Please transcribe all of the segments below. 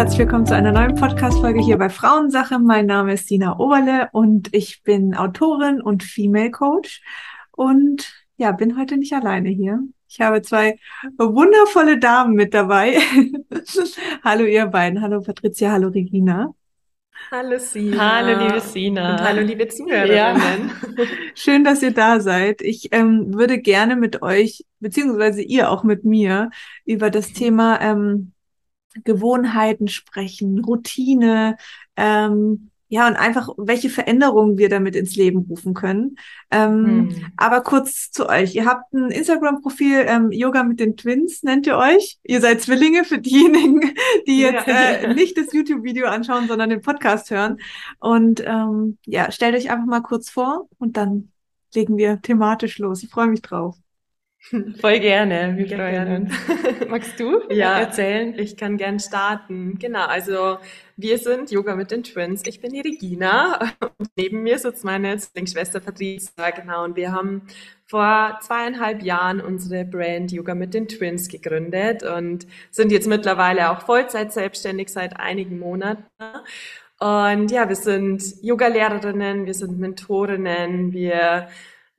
herzlich willkommen zu einer neuen Podcast-Folge hier bei Frauensache. Mein Name ist Dina Oberle und ich bin Autorin und Female Coach und ja, bin heute nicht alleine hier. Ich habe zwei wundervolle Damen mit dabei. hallo ihr beiden. Hallo Patricia, hallo Regina. Hallo Sina. Hallo liebe Sina. Und hallo liebe Zuhörerinnen. Ja. Schön, dass ihr da seid. Ich ähm, würde gerne mit euch, beziehungsweise ihr auch mit mir, über das Thema ähm, Gewohnheiten sprechen, Routine, ähm, ja, und einfach, welche Veränderungen wir damit ins Leben rufen können. Ähm, hm. Aber kurz zu euch. Ihr habt ein Instagram-Profil, ähm, Yoga mit den Twins nennt ihr euch. Ihr seid Zwillinge für diejenigen, die jetzt ja. äh, nicht das YouTube-Video anschauen, sondern den Podcast hören. Und ähm, ja, stellt euch einfach mal kurz vor und dann legen wir thematisch los. Ich freue mich drauf. Voll gerne, wir freuen uns. Magst du ja, erzählen? Ich kann gern starten. Genau, also wir sind Yoga mit den Twins. Ich bin die Regina und neben mir sitzt meine Zwillingsschwester Patricia. Genau, und wir haben vor zweieinhalb Jahren unsere Brand Yoga mit den Twins gegründet und sind jetzt mittlerweile auch Vollzeit selbstständig seit einigen Monaten. Und ja, wir sind Yoga-Lehrerinnen, wir sind Mentorinnen, wir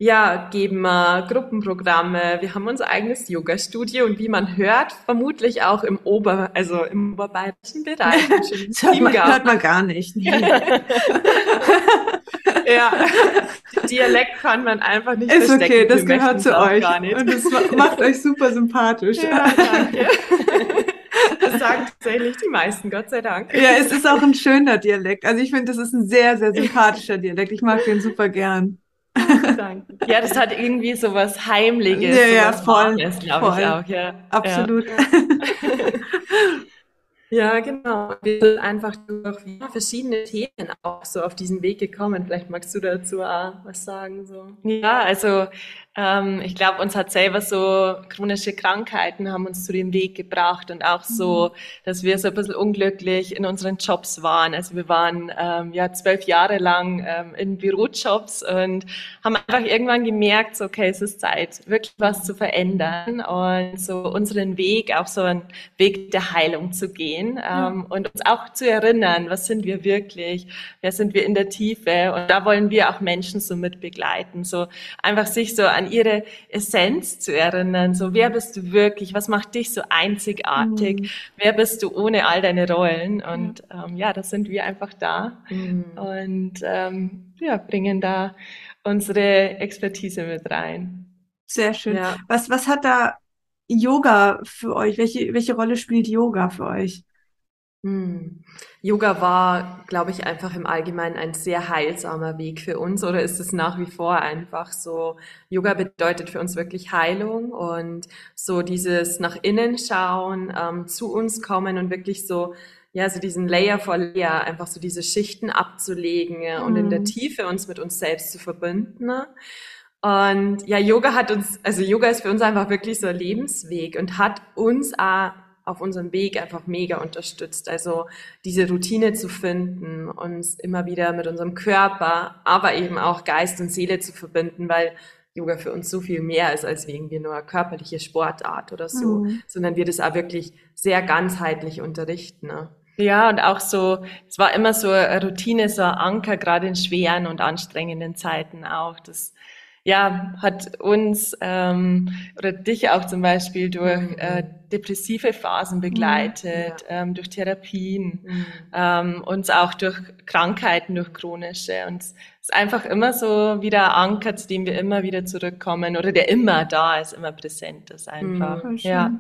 ja, geben äh, Gruppenprogramme. Wir haben unser eigenes Yoga-Studio und wie man hört, vermutlich auch im Ober, also im oberbayerischen Bereich. das hört man, hört man gar nicht. ja, Dialekt kann man einfach nicht Ist verstecken. okay, das gehört zu euch. Und das macht euch super sympathisch. Ja, danke. Das sagen tatsächlich die meisten, Gott sei Dank. Ja, es ist auch ein schöner Dialekt. Also ich finde, das ist ein sehr, sehr sympathischer Dialekt. Ich mag den super gern. Danke. Ja, das hat irgendwie so was Heimliches. Ja, ja, voll. glaube ich auch, ja. Absolut. Ja. Ja, genau. Wir sind einfach durch verschiedene Themen auch so auf diesen Weg gekommen. Vielleicht magst du dazu auch was sagen. So. Ja, also ähm, ich glaube, uns hat selber so chronische Krankheiten haben uns zu dem Weg gebracht und auch so, mhm. dass wir so ein bisschen unglücklich in unseren Jobs waren. Also wir waren ähm, ja zwölf Jahre lang ähm, in Bürojobs und haben einfach irgendwann gemerkt, so, okay, es ist Zeit, wirklich was zu verändern und so unseren Weg, auch so einen Weg der Heilung zu gehen ähm, und uns auch zu erinnern, was sind wir wirklich, wer sind wir in der Tiefe und da wollen wir auch Menschen so mit begleiten, so einfach sich so an ihre Essenz zu erinnern, so wer bist du wirklich, was macht dich so einzigartig, mhm. wer bist du ohne all deine Rollen und ähm, ja, das sind wir einfach da mhm. und ähm, ja, bringen da unsere Expertise mit rein. Sehr schön. Ja. Was, was hat da Yoga für euch? Welche, welche Rolle spielt Yoga für euch? Hm. Yoga war, glaube ich, einfach im Allgemeinen ein sehr heilsamer Weg für uns oder ist es nach wie vor einfach so? Yoga bedeutet für uns wirklich Heilung und so dieses nach innen schauen, ähm, zu uns kommen und wirklich so, ja, so diesen Layer vor Layer, einfach so diese Schichten abzulegen mhm. und in der hm. Tiefe uns mit uns selbst zu verbinden. Und ja, Yoga hat uns, also Yoga ist für uns einfach wirklich so ein Lebensweg und hat uns auch auf unserem Weg einfach mega unterstützt. Also diese Routine zu finden, uns immer wieder mit unserem Körper, aber eben auch Geist und Seele zu verbinden, weil Yoga für uns so viel mehr ist als irgendwie nur körperliche Sportart oder so, mhm. sondern wir das auch wirklich sehr ganzheitlich unterrichten. Ne? Ja, und auch so, es war immer so eine Routine, so ein Anker, gerade in schweren und anstrengenden Zeiten auch. Das ja, hat uns ähm, oder dich auch zum Beispiel durch mhm. äh, depressive Phasen mhm. begleitet, ja. ähm, durch Therapien, mhm. ähm, uns auch durch Krankheiten, durch chronische. Und es ist einfach immer so wieder ein Anker, zu dem wir immer wieder zurückkommen oder der immer da ist, immer präsent ist einfach. Mhm. Ja.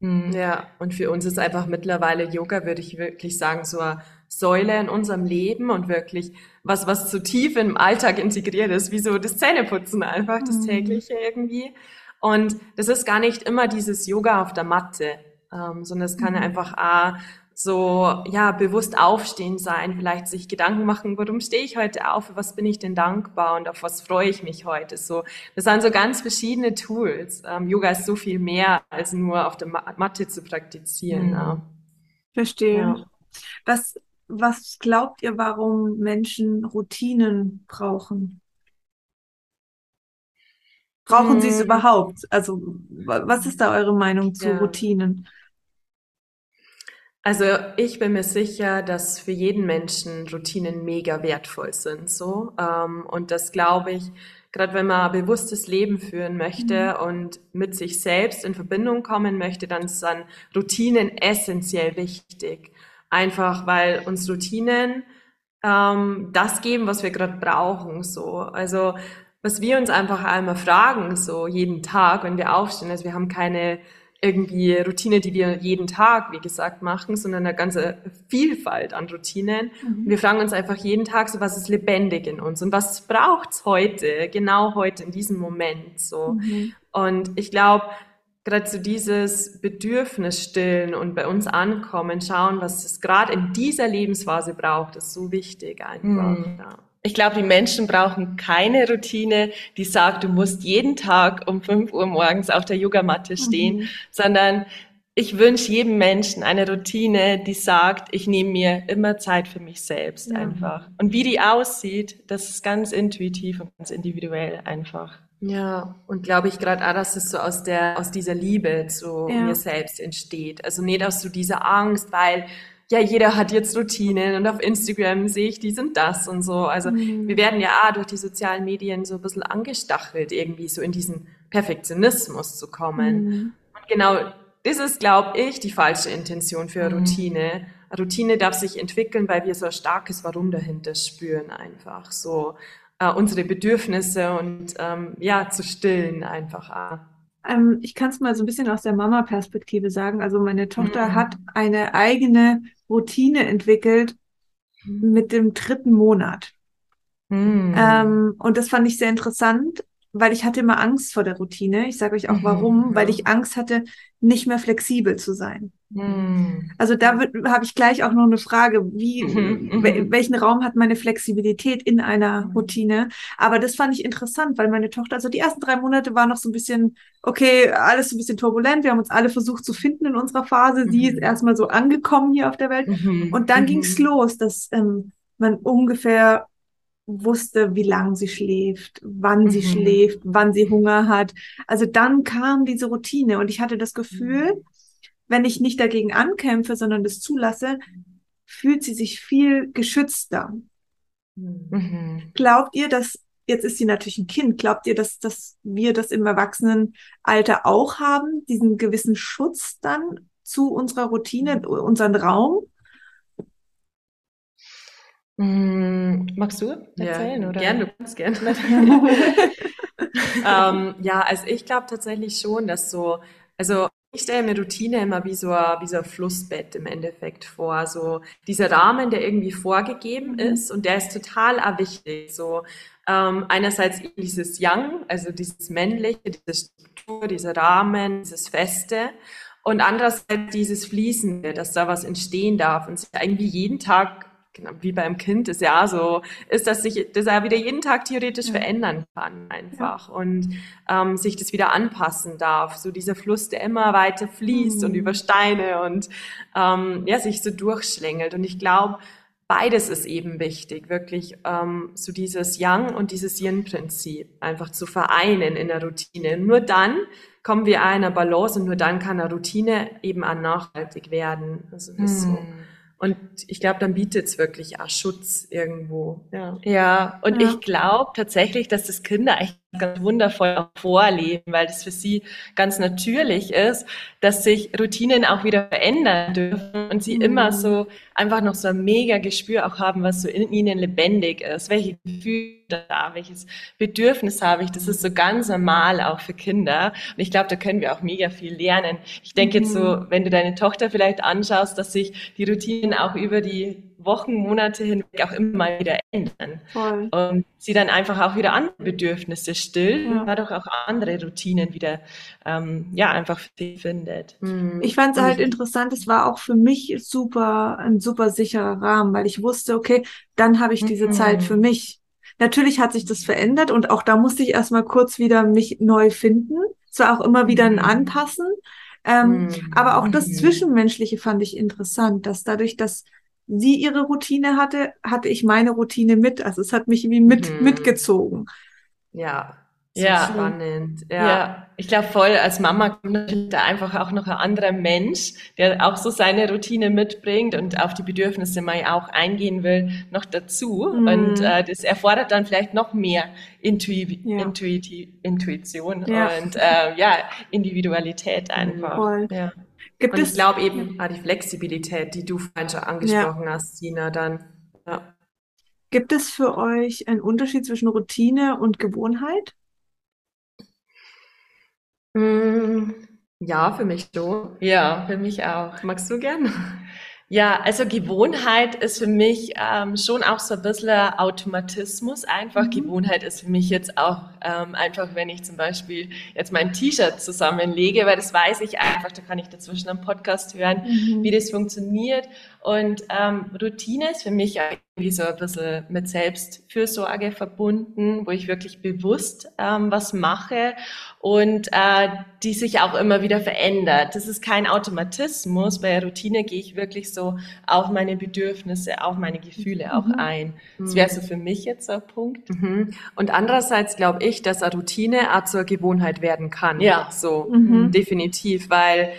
Mhm. Ja, und für uns ist einfach mittlerweile Yoga, würde ich wirklich sagen, so eine Säule in unserem Leben und wirklich was, was zu tief im Alltag integriert ist, wie so das Zähneputzen einfach, das mhm. tägliche irgendwie. Und das ist gar nicht immer dieses Yoga auf der Matte, ähm, sondern es kann mhm. einfach auch so, ja, bewusst aufstehen sein, vielleicht sich Gedanken machen, warum stehe ich heute auf, für was bin ich denn dankbar und auf was freue ich mich heute, so. Das sind so ganz verschiedene Tools. Ähm, Yoga ist so viel mehr, als nur auf der Matte zu praktizieren. Mhm. Ja. Verstehe. Ja. Was, was glaubt ihr, warum Menschen Routinen brauchen? Brauchen sie es überhaupt? Also, was ist da eure Meinung zu ja. Routinen? Also ich bin mir sicher, dass für jeden Menschen Routinen mega wertvoll sind, so ähm, und das glaube ich, gerade wenn man ein bewusstes Leben führen möchte mhm. und mit sich selbst in Verbindung kommen möchte, dann ist dann Routinen essentiell wichtig, einfach weil uns Routinen ähm, das geben, was wir gerade brauchen, so also was wir uns einfach einmal fragen, so jeden Tag, wenn wir aufstehen, also wir haben keine irgendwie Routine, die wir jeden Tag, wie gesagt, machen, sondern eine ganze Vielfalt an Routinen. Mhm. Wir fragen uns einfach jeden Tag so, was ist lebendig in uns und was braucht's heute, genau heute in diesem Moment, so. Mhm. Und ich glaube, gerade so dieses Bedürfnis stillen und bei uns ankommen, schauen, was es gerade in dieser Lebensphase braucht, ist so wichtig einfach. Mhm. Ja. Ich glaube, die Menschen brauchen keine Routine, die sagt, du musst jeden Tag um 5 Uhr morgens auf der Yogamatte stehen, mhm. sondern ich wünsche jedem Menschen eine Routine, die sagt, ich nehme mir immer Zeit für mich selbst ja. einfach. Und wie die aussieht, das ist ganz intuitiv und ganz individuell einfach. Ja, und glaube ich gerade auch, dass es so aus der, aus dieser Liebe zu ja. mir selbst entsteht. Also nicht aus so dieser Angst, weil ja, jeder hat jetzt Routinen und auf Instagram sehe ich dies und das und so. Also mhm. wir werden ja auch durch die sozialen Medien so ein bisschen angestachelt, irgendwie so in diesen Perfektionismus zu kommen. Mhm. Und genau das ist, glaube ich, die falsche Intention für eine mhm. Routine. Eine Routine darf sich entwickeln, weil wir so ein starkes Warum dahinter spüren, einfach so äh, unsere Bedürfnisse und ähm, ja, zu stillen einfach auch. Ähm, ich kann es mal so ein bisschen aus der Mama-Perspektive sagen. Also meine Tochter mhm. hat eine eigene Routine entwickelt mit dem dritten Monat. Mhm. Ähm, und das fand ich sehr interessant, weil ich hatte immer Angst vor der Routine. Ich sage euch auch warum, mhm, weil ich Angst hatte, nicht mehr flexibel zu sein. Mhm. Also da habe ich gleich auch noch eine Frage, wie, mhm, mhm. welchen Raum hat meine Flexibilität in einer mhm. Routine? Aber das fand ich interessant, weil meine Tochter, also die ersten drei Monate war noch so ein bisschen, okay, alles so ein bisschen turbulent. Wir haben uns alle versucht zu finden in unserer Phase. Sie ist erstmal so angekommen hier auf der Welt. Und dann ging's los, dass ähm, man ungefähr wusste, wie lang sie schläft, wann mhm. sie schläft, wann sie Hunger hat. Also dann kam diese Routine und ich hatte das Gefühl, mhm. wenn ich nicht dagegen ankämpfe, sondern das zulasse, fühlt sie sich viel geschützter. Mhm. Glaubt ihr, dass jetzt ist sie natürlich ein Kind. Glaubt ihr, dass, dass wir das im Erwachsenenalter auch haben, diesen gewissen Schutz dann zu unserer Routine, unseren Raum? Hm, magst du erzählen? Ja, oder? Gern, du kannst gerne. ähm, ja, also ich glaube tatsächlich schon, dass so, also ich stelle mir Routine immer wie so, ein, wie so ein Flussbett im Endeffekt vor. So dieser Rahmen, der irgendwie vorgegeben mhm. ist und der ist total wichtig. So ähm, einerseits dieses Young, also dieses männliche, diese Struktur, dieser Rahmen, dieses Feste und andererseits dieses Fließende, dass da was entstehen darf und sich irgendwie jeden Tag genau, wie beim Kind ist ja so, ist, dass sich das ja wieder jeden Tag theoretisch ja. verändern kann einfach ja. und ähm, sich das wieder anpassen darf. So dieser Fluss, der immer weiter fließt mhm. und über Steine und ähm, ja, sich so durchschlängelt. Und ich glaube, beides ist eben wichtig, wirklich ähm, so dieses Yang und dieses Yin-Prinzip einfach zu vereinen in der Routine. Nur dann kommen wir einer Balance und nur dann kann eine Routine eben auch nachhaltig werden. Also das mhm. so. Und ich glaube, dann bietet es wirklich auch Schutz irgendwo. Ja, ja und ja. ich glaube tatsächlich, dass das Kinder echt ganz wundervoll vorleben, weil das für sie ganz natürlich ist, dass sich Routinen auch wieder verändern dürfen und sie mhm. immer so einfach noch so ein mega Gespür auch haben, was so in ihnen lebendig ist, welche Gefühle da, welches Bedürfnis habe ich. Das ist so ganz normal auch für Kinder. Und ich glaube, da können wir auch mega viel lernen. Ich denke mhm. jetzt so, mhm. wenn du deine Tochter vielleicht anschaust, dass sich die Routinen auch über die Wochen, Monate hinweg auch immer mal wieder ändern. Voll. Und sie dann einfach auch wieder andere Bedürfnisse stillt ja. und dadurch auch andere Routinen wieder ähm, ja einfach findet. Mhm. Ich fand es halt interessant, es war auch für mich super, ein super sicherer Rahmen, weil ich wusste, okay, dann habe ich diese mhm. Zeit für mich. Natürlich hat sich das verändert und auch da musste ich erstmal kurz wieder mich neu finden. Es war auch immer wieder ein mhm. Anpassen. Ähm, mhm. Aber auch das mhm. Zwischenmenschliche fand ich interessant, dass dadurch, dass sie ihre Routine hatte, hatte ich meine Routine mit. Also es hat mich wie mit, mhm. mitgezogen. Ja, So ja, spannend. Ja. ja. ich glaube voll, als Mama kommt da einfach auch noch ein anderer Mensch, der auch so seine Routine mitbringt und auf die Bedürfnisse mal auch eingehen will, noch dazu. Mhm. Und äh, das erfordert dann vielleicht noch mehr Intui ja. Intuiti Intuition ja. und äh, ja, Individualität einfach. Voll. Ja. Gibt und ich glaube eben ah, die Flexibilität, die du vorhin schon angesprochen hast, Tina, dann. Ja. Gibt es für euch einen Unterschied zwischen Routine und Gewohnheit? Mm, ja, für mich schon. Ja, für mich auch. Magst du gern? Ja, also Gewohnheit ist für mich ähm, schon auch so ein bisschen Automatismus einfach. Mhm. Gewohnheit ist für mich jetzt auch ähm, einfach, wenn ich zum Beispiel jetzt mein T-Shirt zusammenlege, weil das weiß ich einfach, da kann ich dazwischen am Podcast hören, mhm. wie das funktioniert. Und ähm, Routine ist für mich irgendwie so ein bisschen mit Selbstfürsorge verbunden, wo ich wirklich bewusst ähm, was mache und äh, die sich auch immer wieder verändert. Das ist kein Automatismus. Bei der Routine gehe ich wirklich so auf meine Bedürfnisse, auf meine Gefühle auch mhm. ein. Das wäre so für mich jetzt so ein Punkt. Mhm. Und andererseits glaube ich, dass eine Routine auch zur Gewohnheit werden kann. Ja, so mhm. definitiv, weil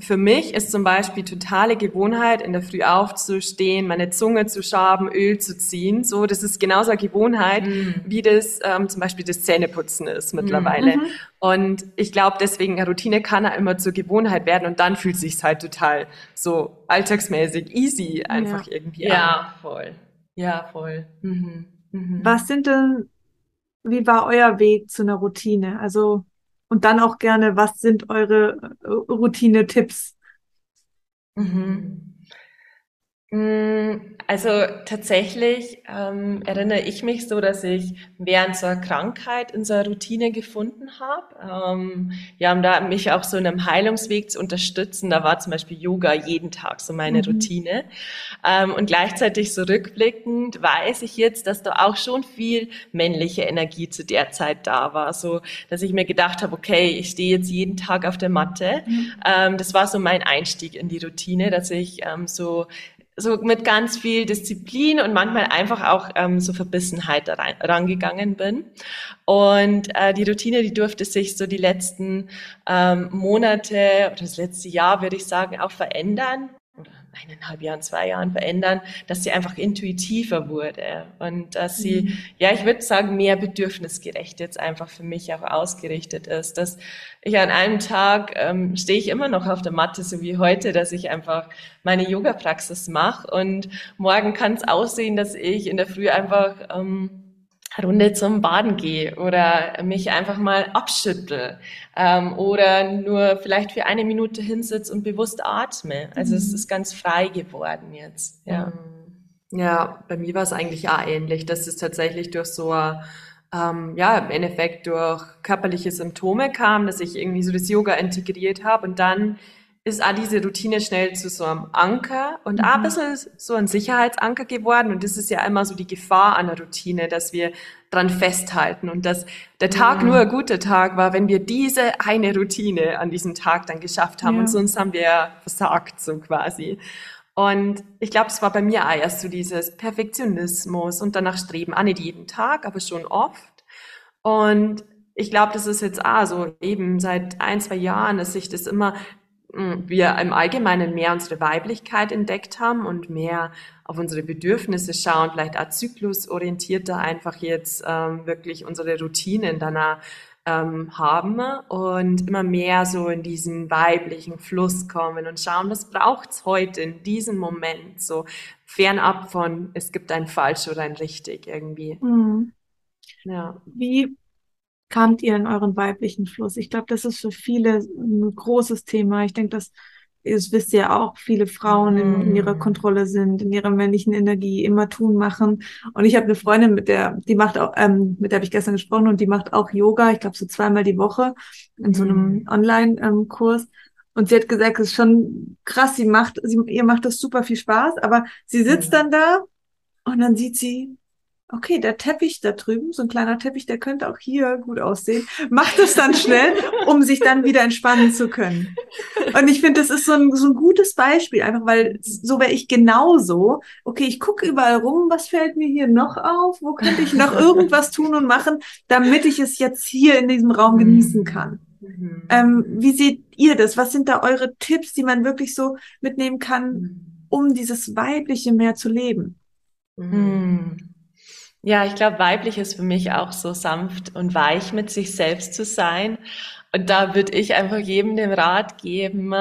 für mich ist zum Beispiel totale Gewohnheit, in der Früh aufzustehen, meine Zunge zu schaben, Öl zu ziehen. So, das ist genauso eine Gewohnheit, mhm. wie das ähm, zum Beispiel das Zähneputzen ist mittlerweile. Mhm. Und ich glaube, deswegen eine Routine kann ja immer zur Gewohnheit werden und dann fühlt sich's halt total so alltagsmäßig easy einfach ja. irgendwie ja, an. Ja, voll. Ja, voll. Mhm. Mhm. Was sind denn, wie war euer Weg zu einer Routine? Also und dann auch gerne, was sind eure äh, Routine-Tipps? Mhm. Mm, also tatsächlich ähm, erinnere ich mich so, dass ich während so einer Krankheit in so einer Routine gefunden habe. Ähm, wir haben da mich auch so in einem Heilungsweg zu unterstützen. Da war zum Beispiel Yoga jeden Tag so meine mhm. Routine. Ähm, und gleichzeitig so rückblickend weiß ich jetzt, dass da auch schon viel männliche Energie zu der Zeit da war. So, dass ich mir gedacht habe, okay, ich stehe jetzt jeden Tag auf der Matte. Mhm. Ähm, das war so mein Einstieg in die Routine, dass ich ähm, so so mit ganz viel Disziplin und manchmal einfach auch ähm, so Verbissenheit rein, rangegangen bin. Und äh, die Routine, die durfte sich so die letzten ähm, Monate oder das letzte Jahr, würde ich sagen, auch verändern eineinhalb Jahren, zwei Jahren verändern, dass sie einfach intuitiver wurde und dass sie, mhm. ja, ich würde sagen, mehr bedürfnisgerecht jetzt einfach für mich auch ausgerichtet ist, dass ich an einem Tag ähm, stehe ich immer noch auf der Matte, so wie heute, dass ich einfach meine Yoga-Praxis mache und morgen kann es aussehen, dass ich in der Früh einfach ähm, Runde zum Baden gehe oder mich einfach mal abschüttel ähm, oder nur vielleicht für eine Minute hinsitz und bewusst atme. Also mhm. es ist ganz frei geworden jetzt. Ja, ja bei mir war es eigentlich auch ähnlich, dass es tatsächlich durch so ähm, ja, im Endeffekt durch körperliche Symptome kam, dass ich irgendwie so das Yoga integriert habe und dann ist auch diese Routine schnell zu so einem Anker und mhm. auch ein bisschen so ein Sicherheitsanker geworden. Und das ist ja immer so die Gefahr an der Routine, dass wir dran festhalten und dass der Tag mhm. nur ein guter Tag war, wenn wir diese eine Routine an diesem Tag dann geschafft haben. Ja. Und sonst haben wir versagt, so quasi. Und ich glaube, es war bei mir auch erst so dieses Perfektionismus und danach Streben, auch nicht jeden Tag, aber schon oft. Und ich glaube, das ist jetzt auch so eben seit ein, zwei Jahren, dass sich das immer wir im Allgemeinen mehr unsere Weiblichkeit entdeckt haben und mehr auf unsere Bedürfnisse schauen, vielleicht auch zyklusorientierter einfach jetzt ähm, wirklich unsere Routinen danach ähm, haben und immer mehr so in diesen weiblichen Fluss kommen und schauen, was braucht's heute in diesem Moment, so fernab von es gibt ein falsch oder ein richtig irgendwie. Mhm. Ja. Wie kamt ihr in euren weiblichen Fluss? Ich glaube, das ist für viele ein großes Thema. Ich denke, dass das wisst ihr auch, viele Frauen in, in, ihrer mm. Kontrolle sind, in ihrer männlichen Energie, immer tun, machen. Und ich habe eine Freundin, mit der, die macht auch, ähm, mit der habe ich gestern gesprochen und die macht auch Yoga, ich glaube so zweimal die Woche in so einem mm. Online-Kurs. Und sie hat gesagt, es ist schon krass, sie macht, sie, ihr macht das super viel Spaß, aber sie sitzt dann da und dann sieht sie, okay, der Teppich da drüben, so ein kleiner Teppich, der könnte auch hier gut aussehen, macht es dann schnell, um sich dann wieder entspannen zu können. Und ich finde, das ist so ein, so ein gutes Beispiel, einfach weil so wäre ich genauso. Okay, ich gucke überall rum, was fällt mir hier noch auf? Wo könnte ich noch irgendwas tun und machen, damit ich es jetzt hier in diesem Raum genießen kann? Mhm. Ähm, wie seht ihr das? Was sind da eure Tipps, die man wirklich so mitnehmen kann, mhm. um dieses Weibliche mehr zu leben? Mhm. Ja, ich glaube, weiblich ist für mich auch so sanft und weich mit sich selbst zu sein. Und da würde ich einfach jedem den Rat geben,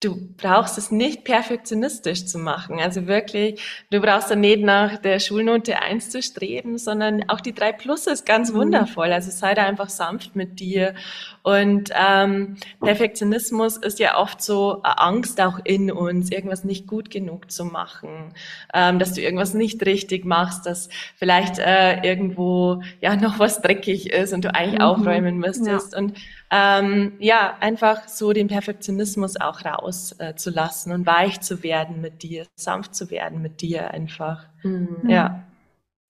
du brauchst es nicht perfektionistisch zu machen. Also wirklich, du brauchst dann nicht nach der Schulnote eins zu streben, sondern auch die drei Plus ist ganz mhm. wundervoll. Also sei da einfach sanft mit dir. Und ähm, Perfektionismus ist ja oft so Angst auch in uns, irgendwas nicht gut genug zu machen, ähm, dass du irgendwas nicht richtig machst, dass vielleicht äh, irgendwo ja noch was dreckig ist und du eigentlich mhm. aufräumen müsstest. Ja. Und ähm, ja, einfach so den Perfektionismus auch rauszulassen äh, und weich zu werden mit dir, sanft zu werden mit dir einfach. Mhm. Ja.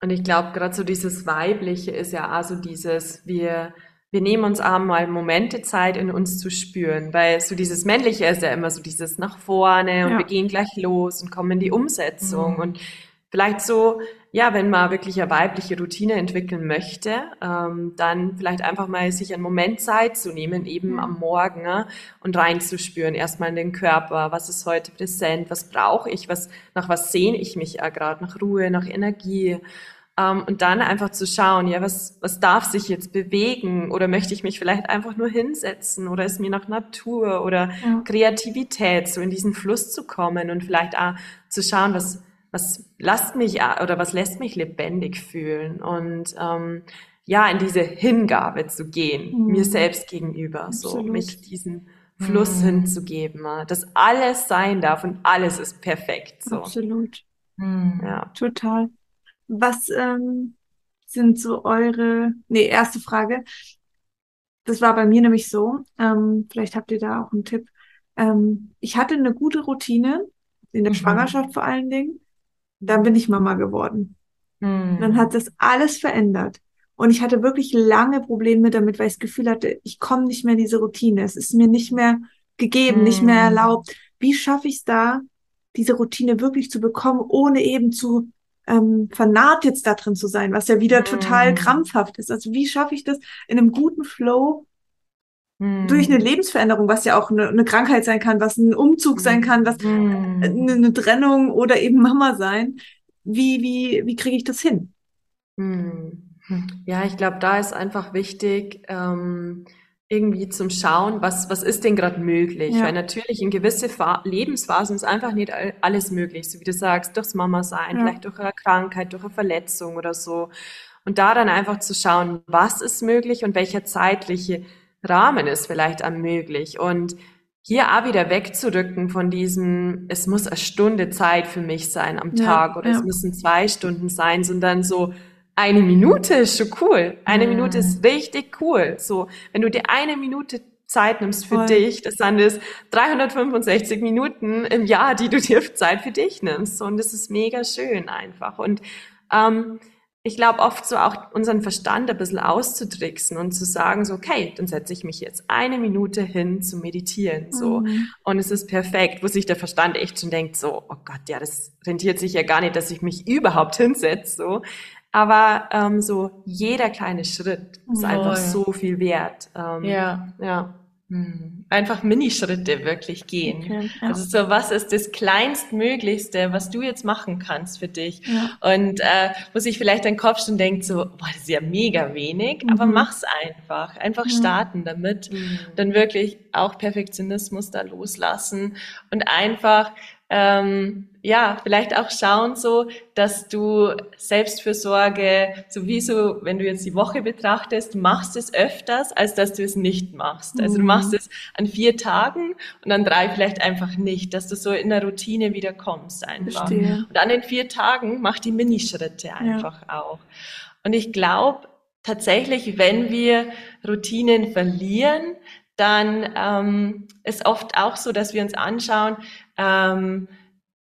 Und ich glaube, gerade so dieses Weibliche ist ja also dieses, wir, wir nehmen uns einmal Momente Zeit, in uns zu spüren, weil so dieses Männliche ist ja immer so dieses nach vorne und ja. wir gehen gleich los und kommen in die Umsetzung mhm. und vielleicht so ja, wenn man wirklich eine weibliche Routine entwickeln möchte, ähm, dann vielleicht einfach mal sich einen Moment Zeit zu nehmen, eben mhm. am Morgen äh, und reinzuspüren, erstmal in den Körper, was ist heute präsent, was brauche ich, was, nach was sehne ich mich äh, gerade, nach Ruhe, nach Energie. Ähm, und dann einfach zu schauen, ja, was, was darf sich jetzt bewegen? Oder möchte ich mich vielleicht einfach nur hinsetzen? Oder ist mir nach Natur oder ja. Kreativität, so in diesen Fluss zu kommen? Und vielleicht auch zu schauen, was was lasst mich oder was lässt mich lebendig fühlen und ähm, ja, in diese Hingabe zu gehen, mhm. mir selbst gegenüber, Absolut. so mich diesen Fluss mhm. hinzugeben, dass alles sein darf und alles ist perfekt. So. Absolut. Mhm. Ja. Total. Was ähm, sind so eure, nee, erste Frage. Das war bei mir nämlich so, ähm, vielleicht habt ihr da auch einen Tipp. Ähm, ich hatte eine gute Routine, in der mhm. Schwangerschaft vor allen Dingen dann bin ich Mama geworden. Mhm. Dann hat das alles verändert. Und ich hatte wirklich lange Probleme damit, weil ich das Gefühl hatte, ich komme nicht mehr in diese Routine. Es ist mir nicht mehr gegeben, mhm. nicht mehr hm. erlaubt. Wie schaffe ich es da, diese Routine wirklich zu bekommen, ohne eben zu ähm, vernarrt jetzt da drin zu sein, was ja wieder mhm. total krampfhaft ist. Also wie schaffe ich das in einem guten Flow durch eine hm. Lebensveränderung, was ja auch eine, eine, Krankheit sein kann, was ein Umzug sein kann, was eine, eine, Trennung oder eben Mama sein. Wie, wie, wie kriege ich das hin? Hm. Ja, ich glaube, da ist einfach wichtig, ähm, irgendwie zum Schauen, was, was ist denn gerade möglich? Ja. Weil natürlich in gewisse Fa Lebensphasen ist einfach nicht alles möglich, so wie du sagst, durchs Mama sein, ja. vielleicht durch eine Krankheit, durch eine Verletzung oder so. Und da dann einfach zu schauen, was ist möglich und welcher zeitliche Rahmen ist vielleicht am möglich. Und hier auch wieder wegzurücken von diesem, es muss eine Stunde Zeit für mich sein am Tag ja, oder ja. es müssen zwei Stunden sein, sondern so eine Minute ist schon cool. Eine mhm. Minute ist richtig cool. So, wenn du dir eine Minute Zeit nimmst für Voll. dich, das sind es 365 Minuten im Jahr, die du dir Zeit für dich nimmst. Und das ist mega schön einfach. Und ähm, ich glaube oft so auch unseren Verstand ein bisschen auszutricksen und zu sagen so, okay, dann setze ich mich jetzt eine Minute hin zu meditieren, so. Mhm. Und es ist perfekt, wo sich der Verstand echt schon denkt so, oh Gott, ja, das rentiert sich ja gar nicht, dass ich mich überhaupt hinsetze, so. Aber ähm, so jeder kleine Schritt ist oh, einfach so viel wert. Ähm, ja. Ja. Hm. Einfach Minischritte wirklich gehen. Okay, ja. Also so, was ist das Kleinstmöglichste, was du jetzt machen kannst für dich? Ja. Und äh, wo sich vielleicht dein Kopf schon denkt, so, boah, das ist ja mega wenig, mhm. aber mach's einfach. Einfach ja. starten damit. Mhm. Dann wirklich auch Perfektionismus da loslassen und einfach ähm, ja, vielleicht auch schauen so, dass du Selbstfürsorge, sowieso, wenn du jetzt die Woche betrachtest, machst es öfters, als dass du es nicht machst. Also du mhm. machst es an vier Tagen und an drei vielleicht einfach nicht, dass du so in der Routine wieder kommst einfach. Verstehe. Und an den vier Tagen mach die Minischritte einfach ja. auch. Und ich glaube tatsächlich, wenn wir Routinen verlieren, dann ähm, ist oft auch so, dass wir uns anschauen, ähm,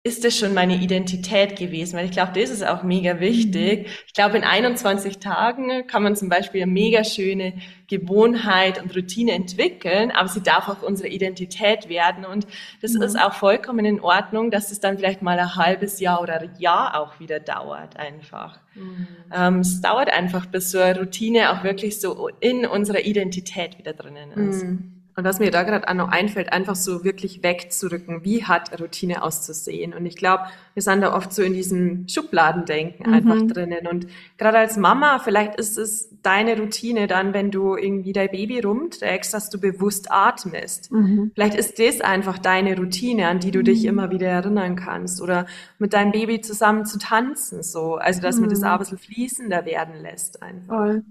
ist das schon meine Identität gewesen? Weil ich glaube, das ist auch mega wichtig. Mhm. Ich glaube, in 21 Tagen kann man zum Beispiel eine mega schöne Gewohnheit und Routine entwickeln, aber sie darf auch unsere Identität werden. Und das mhm. ist auch vollkommen in Ordnung, dass es dann vielleicht mal ein halbes Jahr oder ein Jahr auch wieder dauert einfach. Mhm. Ähm, es dauert einfach, bis so eine Routine auch wirklich so in unserer Identität wieder drinnen ist. Mhm. Und was mir da gerade auch noch einfällt, einfach so wirklich wegzurücken, wie hat Routine auszusehen? Und ich glaube, wir sind da oft so in diesem Schubladendenken mhm. einfach drinnen. Und gerade als Mama, vielleicht ist es deine Routine dann, wenn du irgendwie dein Baby rumträgst, dass du bewusst atmest. Mhm. Vielleicht ist das einfach deine Routine, an die du dich mhm. immer wieder erinnern kannst. Oder mit deinem Baby zusammen zu tanzen, so. Also, dass man das mhm. auch ein bisschen fließender werden lässt einfach. Voll.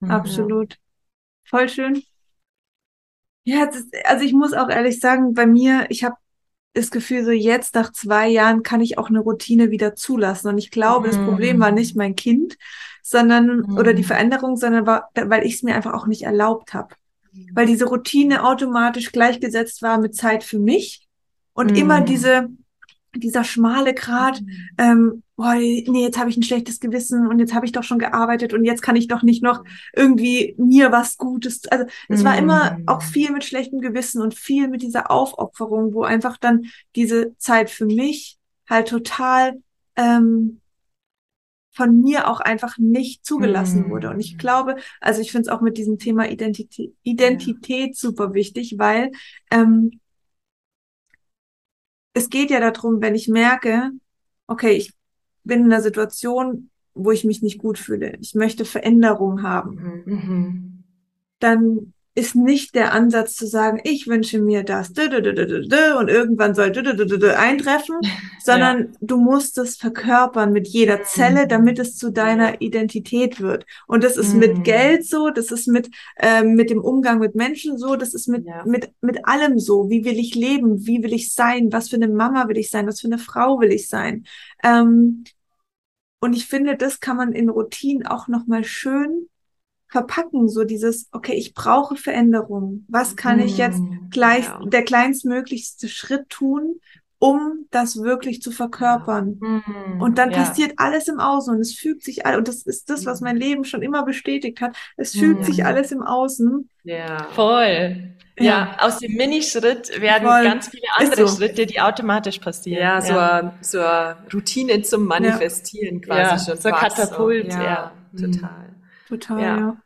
Mhm. Absolut. Voll schön. Ja, ist, also ich muss auch ehrlich sagen, bei mir, ich habe das Gefühl, so jetzt nach zwei Jahren kann ich auch eine Routine wieder zulassen. Und ich glaube, mm. das Problem war nicht mein Kind, sondern mm. oder die Veränderung, sondern war, weil ich es mir einfach auch nicht erlaubt habe. Weil diese Routine automatisch gleichgesetzt war mit Zeit für mich und mm. immer diese dieser schmale Grat, mhm. ähm, boah, nee, jetzt habe ich ein schlechtes Gewissen und jetzt habe ich doch schon gearbeitet und jetzt kann ich doch nicht noch irgendwie mir was Gutes. Also es war immer auch mhm. viel mit schlechtem Gewissen und viel mit dieser Aufopferung, wo einfach dann diese Zeit für mich halt total ähm, von mir auch einfach nicht zugelassen wurde. Und ich mhm. glaube, also ich finde es auch mit diesem Thema Identität, Identität ja. super wichtig, weil ähm, es geht ja darum, wenn ich merke, okay, ich bin in einer Situation, wo ich mich nicht gut fühle, ich möchte Veränderung haben, mhm. mhm. dann ist nicht der Ansatz zu sagen, ich wünsche mir das und irgendwann soll eintreffen, sondern ja. du musst es verkörpern mit jeder Zelle, mhm. damit es zu deiner Identität wird. Und das ist mhm. mit Geld so, das ist mit, äh, mit dem Umgang mit Menschen so, das ist mit, ja. mit, mit allem so. Wie will ich leben? Wie will ich sein? Was für eine Mama will ich sein? Was für eine Frau will ich sein? Ähm, und ich finde, das kann man in Routinen auch nochmal schön verpacken, so dieses, okay, ich brauche Veränderung. Was kann ich jetzt mm, gleich, ja. der kleinstmöglichste Schritt tun, um das wirklich zu verkörpern. Mhm, und dann ja. passiert alles im Außen und es fügt sich alles, und das ist das, was mein Leben schon immer bestätigt hat. Es fügt mhm. sich alles im Außen. Ja, voll. Ja, ja aus dem Minischritt werden voll. ganz viele andere so. Schritte, die automatisch passieren. Ja, so, ja. Eine, so eine Routine zum Manifestieren quasi schon. So Katapult, so. ja, total. Total, ja.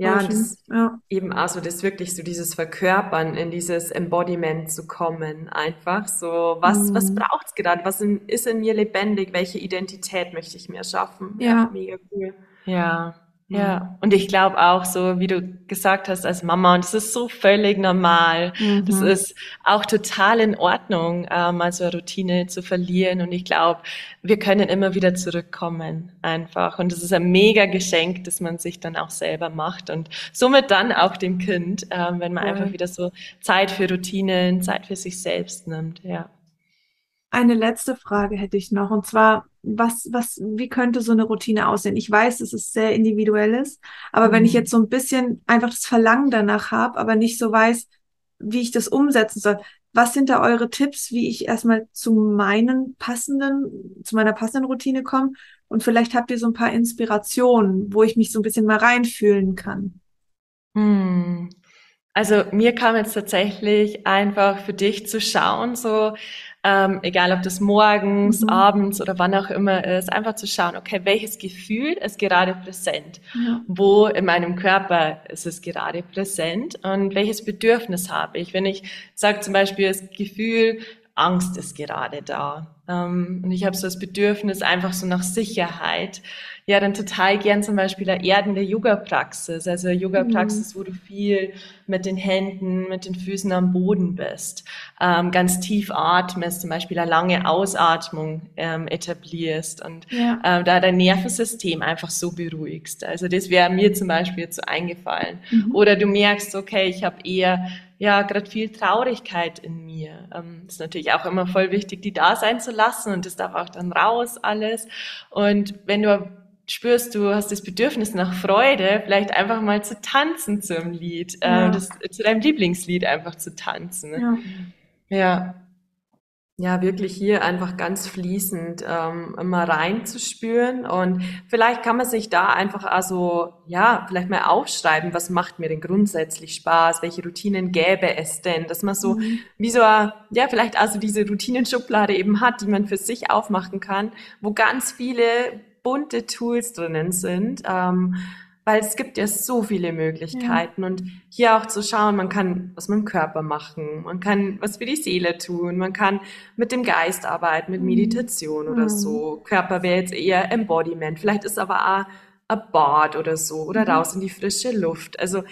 Ja, das ja. eben also das wirklich so dieses Verkörpern, in dieses Embodiment zu kommen, einfach so, was, mhm. was braucht's gerade? Was in, ist in mir lebendig? Welche Identität möchte ich mir schaffen? Ja. ja mega cool. Ja. Ja, und ich glaube auch so, wie du gesagt hast als Mama, und das ist so völlig normal. Mhm. Das ist auch total in Ordnung, ähm, also eine Routine zu verlieren. Und ich glaube, wir können immer wieder zurückkommen einfach. Und es ist ein mega Geschenk, dass man sich dann auch selber macht und somit dann auch dem Kind, ähm, wenn man ja. einfach wieder so Zeit für Routinen, Zeit für sich selbst nimmt. Ja. Eine letzte Frage hätte ich noch, und zwar, was, was, wie könnte so eine Routine aussehen? Ich weiß, dass es sehr individuell ist, aber mhm. wenn ich mhm. jetzt so ein bisschen einfach das Verlangen danach habe, aber nicht so weiß, wie ich das umsetzen soll, was sind da eure Tipps, wie ich erstmal zu meinen passenden, zu meiner passenden Routine komme? Und vielleicht habt ihr so ein paar Inspirationen, wo ich mich so ein bisschen mal reinfühlen kann. Hm. Also mir kam jetzt tatsächlich einfach für dich zu schauen, so ähm, egal ob das morgens, mhm. abends oder wann auch immer ist, einfach zu schauen, okay, welches Gefühl ist gerade präsent? Ja. Wo in meinem Körper ist es gerade präsent? Und welches Bedürfnis habe ich? Wenn ich sage zum Beispiel das Gefühl, Angst ist gerade da. Ähm, und ich habe so das Bedürfnis einfach so nach Sicherheit. Ja, dann total gern zum Beispiel eine erdende Yoga-Praxis. Also Yoga-Praxis, mhm. wo du viel mit den Händen, mit den Füßen am Boden bist. Ähm, ganz tief atmest, zum Beispiel eine lange Ausatmung ähm, etablierst und ja. äh, da dein Nervensystem einfach so beruhigst. Also das wäre mir zum Beispiel jetzt so eingefallen. Mhm. Oder du merkst, okay, ich habe eher ja gerade viel Traurigkeit in mir. Ähm, ist natürlich auch immer voll wichtig, die da sein zu lassen und das darf auch dann raus alles. Und wenn du spürst, du hast das Bedürfnis nach Freude, vielleicht einfach mal zu tanzen zum Lied, äh, ja. das, zu deinem Lieblingslied einfach zu tanzen. Ja. ja. Ja, wirklich hier einfach ganz fließend ähm, immer reinzuspüren. Und vielleicht kann man sich da einfach also, ja, vielleicht mal aufschreiben, was macht mir denn grundsätzlich Spaß, welche Routinen gäbe es denn, dass man so mhm. wie so, ja, vielleicht also diese Routinenschublade eben hat, die man für sich aufmachen kann, wo ganz viele bunte Tools drinnen sind. Ähm, weil es gibt ja so viele Möglichkeiten ja. und hier auch zu schauen, man kann was mit dem Körper machen, man kann was für die Seele tun, man kann mit dem Geist arbeiten, mit mhm. Meditation mhm. oder so. Körper wäre jetzt eher Embodiment, vielleicht ist aber auch ein Bad oder so oder mhm. raus in die frische Luft. Also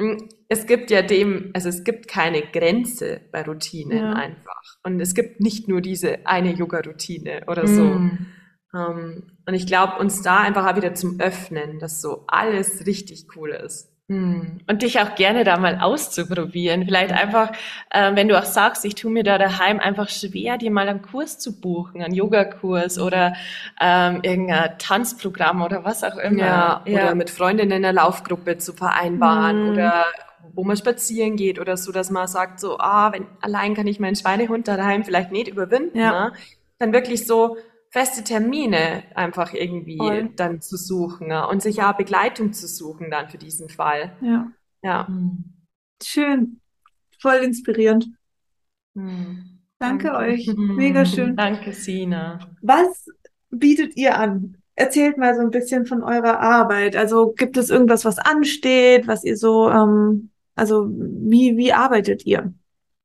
mm, es gibt ja dem, also es gibt keine Grenze bei Routinen ja. einfach und es gibt nicht nur diese eine Yoga-Routine oder so. Mhm. Ähm, und ich glaube, uns da einfach auch wieder zum Öffnen, dass so alles richtig cool ist. Hm. Und dich auch gerne da mal auszuprobieren. Vielleicht einfach, äh, wenn du auch sagst, ich tue mir da daheim einfach schwer, dir mal einen Kurs zu buchen, einen Yogakurs oder ähm, irgendein Tanzprogramm oder was auch immer. Ja, ja. oder mit Freundinnen in der Laufgruppe zu vereinbaren hm. oder wo man spazieren geht oder so, dass man sagt so, ah, wenn allein kann ich meinen Schweinehund daheim vielleicht nicht überwinden. Ja. Ne? Dann wirklich so, feste Termine einfach irgendwie Voll. dann zu suchen ja, und sich ja Begleitung zu suchen dann für diesen Fall. Ja. Ja. Hm. Schön. Voll inspirierend. Hm. Danke, Danke, euch. Mega schön. Danke, Sina. Was bietet ihr an? Erzählt mal so ein bisschen von eurer Arbeit. Also gibt es irgendwas, was ansteht, was ihr so, ähm, also wie, wie arbeitet ihr?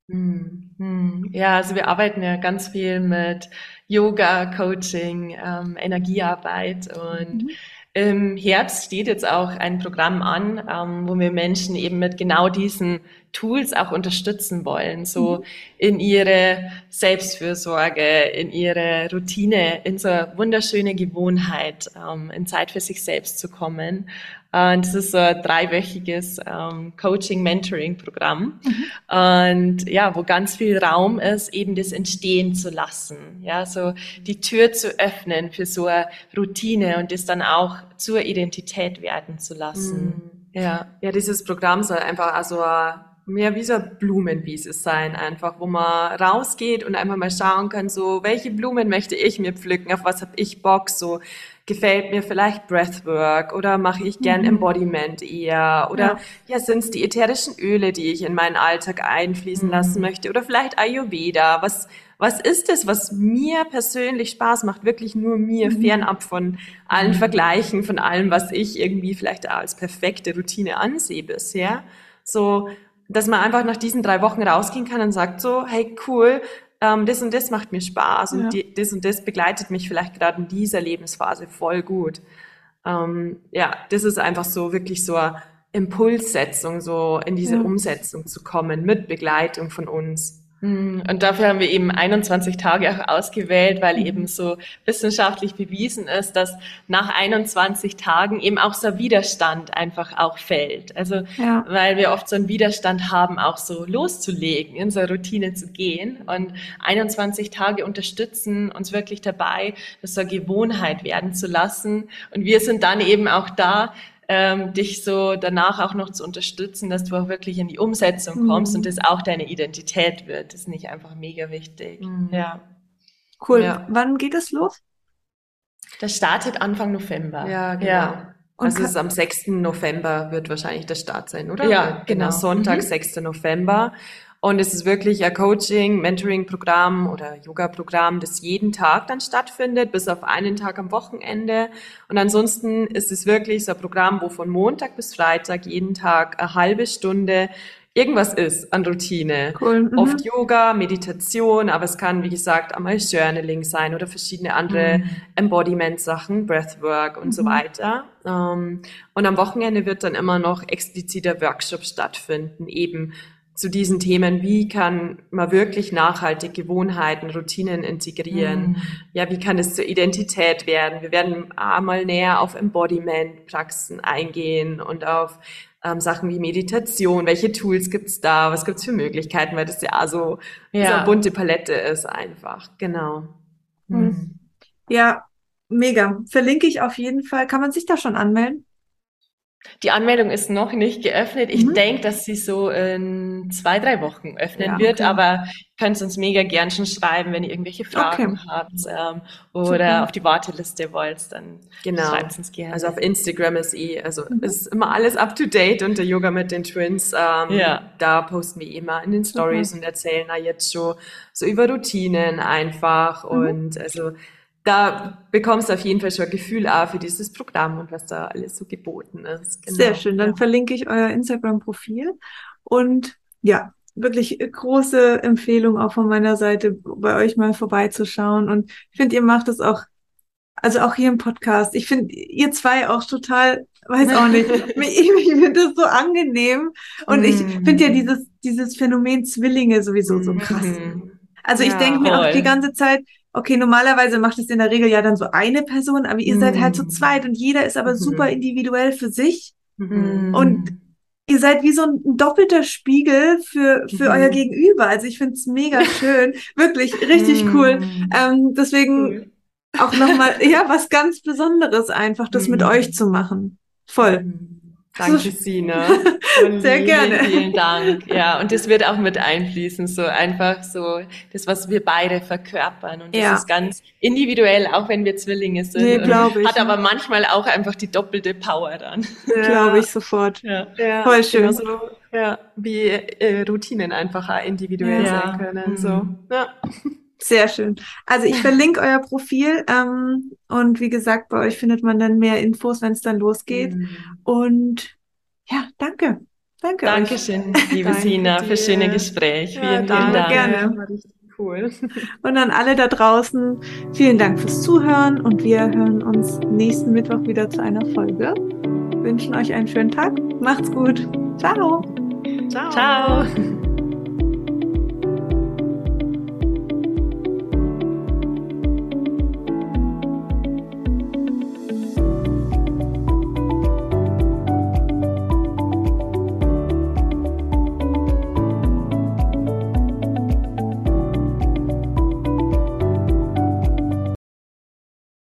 Hm, hm. Ja, also wir arbeiten ja ganz viel mit Yoga, Coaching, ähm, Energiearbeit und mhm. im Herbst steht jetzt auch ein Programm an, ähm, wo wir Menschen eben mit genau diesen Tools auch unterstützen wollen, so mhm. in ihre Selbstfürsorge, in ihre Routine, in so eine wunderschöne Gewohnheit, ähm, in Zeit für sich selbst zu kommen und das ist so ein dreiwöchiges ähm, Coaching-Mentoring-Programm. Mhm. Und ja, wo ganz viel Raum ist, eben das entstehen zu lassen. Ja, so die Tür zu öffnen für so eine Routine und das dann auch zur Identität werden zu lassen. Mhm. Ja. Ja, dieses Programm soll einfach also mehr wie so eine Blumenwiese sein, einfach, wo man rausgeht und einfach mal schauen kann, so, welche Blumen möchte ich mir pflücken, auf was habe ich Bock, so, gefällt mir vielleicht Breathwork oder mache ich gern mhm. Embodiment eher oder ja, ja sind es die ätherischen Öle, die ich in meinen Alltag einfließen mhm. lassen möchte oder vielleicht Ayurveda. Was was ist es, was mir persönlich Spaß macht, wirklich nur mir, mhm. fernab von allen mhm. Vergleichen, von allem, was ich irgendwie vielleicht als perfekte Routine ansehe bisher. So, dass man einfach nach diesen drei Wochen rausgehen kann und sagt so, hey cool, ähm, das und das macht mir Spaß und ja. die, das und das begleitet mich vielleicht gerade in dieser Lebensphase voll gut. Ähm, ja, das ist einfach so wirklich so eine Impulssetzung, so in diese ja. Umsetzung zu kommen mit Begleitung von uns. Und dafür haben wir eben 21 Tage auch ausgewählt, weil mhm. eben so wissenschaftlich bewiesen ist, dass nach 21 Tagen eben auch so ein Widerstand einfach auch fällt. Also, ja. weil wir oft so einen Widerstand haben, auch so loszulegen, in so eine Routine zu gehen. Und 21 Tage unterstützen uns wirklich dabei, das so eine Gewohnheit werden zu lassen. Und wir sind dann eben auch da, ähm, dich so danach auch noch zu unterstützen, dass du auch wirklich in die Umsetzung kommst mhm. und das auch deine Identität wird. Das ist nicht einfach mega wichtig. Mhm. Ja. Cool. Ja. Wann geht es los? Das startet Anfang November. Ja, genau. Ja. also es ist am 6. November wird wahrscheinlich der Start sein, oder? Ja, genau. genau. Sonntag, mhm. 6. November. Und es ist wirklich ein Coaching, Mentoring-Programm oder Yoga-Programm, das jeden Tag dann stattfindet, bis auf einen Tag am Wochenende. Und ansonsten ist es wirklich so ein Programm, wo von Montag bis Freitag jeden Tag eine halbe Stunde irgendwas ist an Routine. Cool. Mhm. Oft Yoga, Meditation, aber es kann, wie gesagt, einmal Journaling sein oder verschiedene andere mhm. Embodiment-Sachen, Breathwork und mhm. so weiter. Ähm, und am Wochenende wird dann immer noch expliziter Workshop stattfinden, eben zu diesen Themen, wie kann man wirklich nachhaltig Gewohnheiten, Routinen integrieren? Mhm. Ja, wie kann es zur Identität werden? Wir werden einmal näher auf Embodiment-Praxen eingehen und auf ähm, Sachen wie Meditation. Welche Tools gibt's da? Was gibt's für Möglichkeiten? Weil das ja so, ja. so eine bunte Palette ist einfach. Genau. Mhm. Ja, mega. Verlinke ich auf jeden Fall. Kann man sich da schon anmelden? Die Anmeldung ist noch nicht geöffnet. Ich mhm. denke, dass sie so in zwei, drei Wochen öffnen ja, wird, aber könnt uns mega gern schon schreiben, wenn ihr irgendwelche Fragen okay. habt ähm, oder Super. auf die Warteliste wollt, dann genau. schreibt uns gerne. Also auf Instagram ist eh, also mhm. ist immer alles up to date unter Yoga mit den Twins. Ähm, ja. Da posten wir immer in den Stories mhm. und erzählen da jetzt schon so über Routinen einfach mhm. und also da bekommst du auf jeden Fall schon ein Gefühl auch für dieses Programm und was da alles so geboten ist. Genau. Sehr schön. Dann ja. verlinke ich euer Instagram-Profil und ja, wirklich große Empfehlung auch von meiner Seite, bei euch mal vorbeizuschauen. Und ich finde, ihr macht es auch, also auch hier im Podcast. Ich finde, ihr zwei auch total, weiß auch nicht, ich, ich finde das so angenehm. Und ich mm. finde ja dieses, dieses Phänomen Zwillinge sowieso so krass. Mm. Also ich ja, denke mir auch die ganze Zeit, okay, normalerweise macht es in der Regel ja dann so eine Person, aber ihr mm. seid halt zu so zweit und jeder ist aber mm. super individuell für sich. Mm. Und ihr seid wie so ein doppelter Spiegel für, für mhm. euer Gegenüber. Also ich finde es mega schön. Wirklich richtig mhm. cool. Ähm, deswegen cool. auch nochmal, ja, was ganz Besonderes einfach, das mhm. mit euch zu machen. Voll. Danke, Sina. Sehr gerne. Vielen Dank. Ja, und das wird auch mit einfließen, so einfach so das, was wir beide verkörpern. Und das ja. ist ganz individuell, auch wenn wir Zwillinge sind. Nee, glaube ich. Hat aber manchmal auch einfach die doppelte Power dann. Ja. Glaube ich sofort. Ja. ja. Voll schön. Genau so, ja, wie äh, Routinen einfach individuell ja. sein können. So. Mhm. Ja. Sehr schön. Also ich verlinke euer Profil ähm, und wie gesagt, bei euch findet man dann mehr Infos, wenn es dann losgeht. Mhm. Und ja, danke. Danke. Dankeschön, euch. liebe danke Sina, für schöne Gespräch. Ja, vielen, vielen Dank. Gerne. Cool. Und an alle da draußen, vielen Dank fürs Zuhören und wir hören uns nächsten Mittwoch wieder zu einer Folge. Wünschen euch einen schönen Tag. Macht's gut. Ciao. Ciao. Ciao.